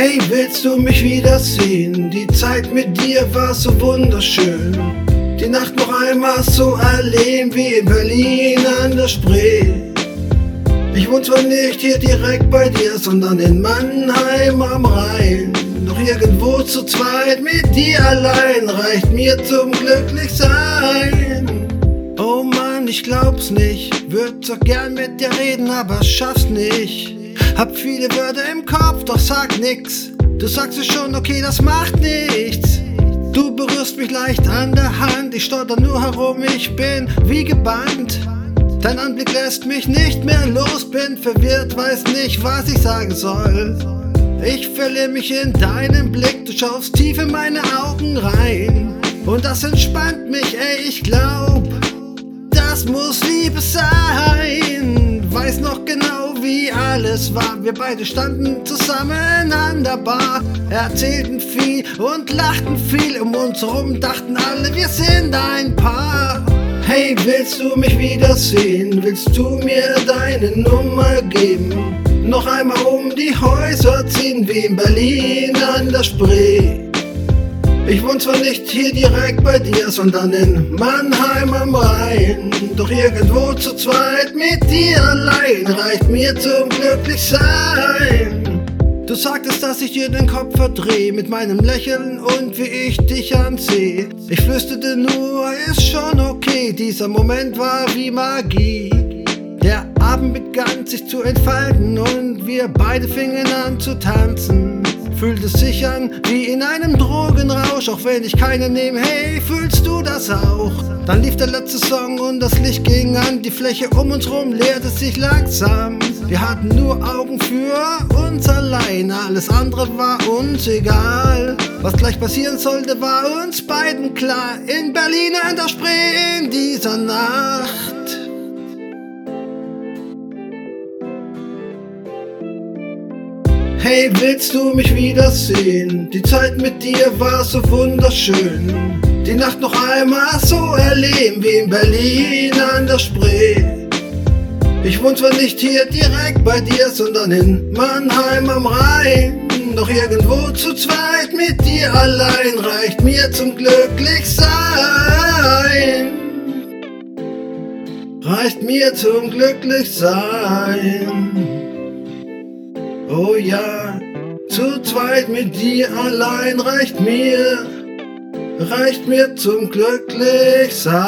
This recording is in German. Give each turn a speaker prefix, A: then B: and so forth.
A: Hey, willst du mich wiedersehen? Die Zeit mit dir war so wunderschön. Die Nacht noch einmal so erleben wie in Berlin an der Spree. Ich wohne zwar nicht hier direkt bei dir, sondern in Mannheim am Rhein. Doch irgendwo zu zweit mit dir allein reicht mir zum Glücklichsein. Oh Mann, ich glaub's nicht. Würd so gern mit dir reden, aber schaff's nicht. Hab viele Wörter im Kopf, doch sag nix. Du sagst es schon, okay, das macht nichts. Du berührst mich leicht an der Hand, ich stolper nur herum, ich bin wie gebannt. Dein Anblick lässt mich nicht mehr los, bin verwirrt, weiß nicht, was ich sagen soll. Ich verliere mich in deinem Blick, du schaust tief in meine Augen rein. Und das entspannt mich, ey, ich glaub, das muss Liebe sein. War. Wir beide standen zusammen an der Bar, erzählten viel und lachten viel. Um uns herum dachten alle, wir sind ein Paar. Hey, willst du mich wiedersehen? Willst du mir deine Nummer geben? Noch einmal um die Häuser ziehen, wie in Berlin an der Spree. Ich wohne zwar nicht hier direkt bei dir, sondern in Mannheim am Rhein. Doch irgendwo zu zweit mit dir allein reicht mir zum Glücklichsein. Du sagtest, dass ich dir den Kopf verdreh mit meinem Lächeln und wie ich dich anseh. Ich flüsterte nur, ist schon okay, dieser Moment war wie Magie. Der Abend begann sich zu entfalten und wir beide fingen an zu tanzen fühlt es sich an wie in einem Drogenrausch, auch wenn ich keinen nehme. Hey, fühlst du das auch? Dann lief der letzte Song und das Licht ging an. Die Fläche um uns rum leerte sich langsam. Wir hatten nur Augen für uns allein, alles andere war uns egal. Was gleich passieren sollte, war uns beiden klar. In Berlin an der Spree in dieser Nacht. Hey, willst du mich wiedersehen? Die Zeit mit dir war so wunderschön. Die Nacht noch einmal so erleben wie in Berlin an der Spree. Ich wohne zwar nicht hier direkt bei dir, sondern in Mannheim am Rhein. Doch irgendwo zu zweit mit dir allein reicht mir zum Glücklichsein. Reicht mir zum Glücklichsein. Oh ja, zu zweit mit dir allein reicht mir, reicht mir zum Glücklichsein.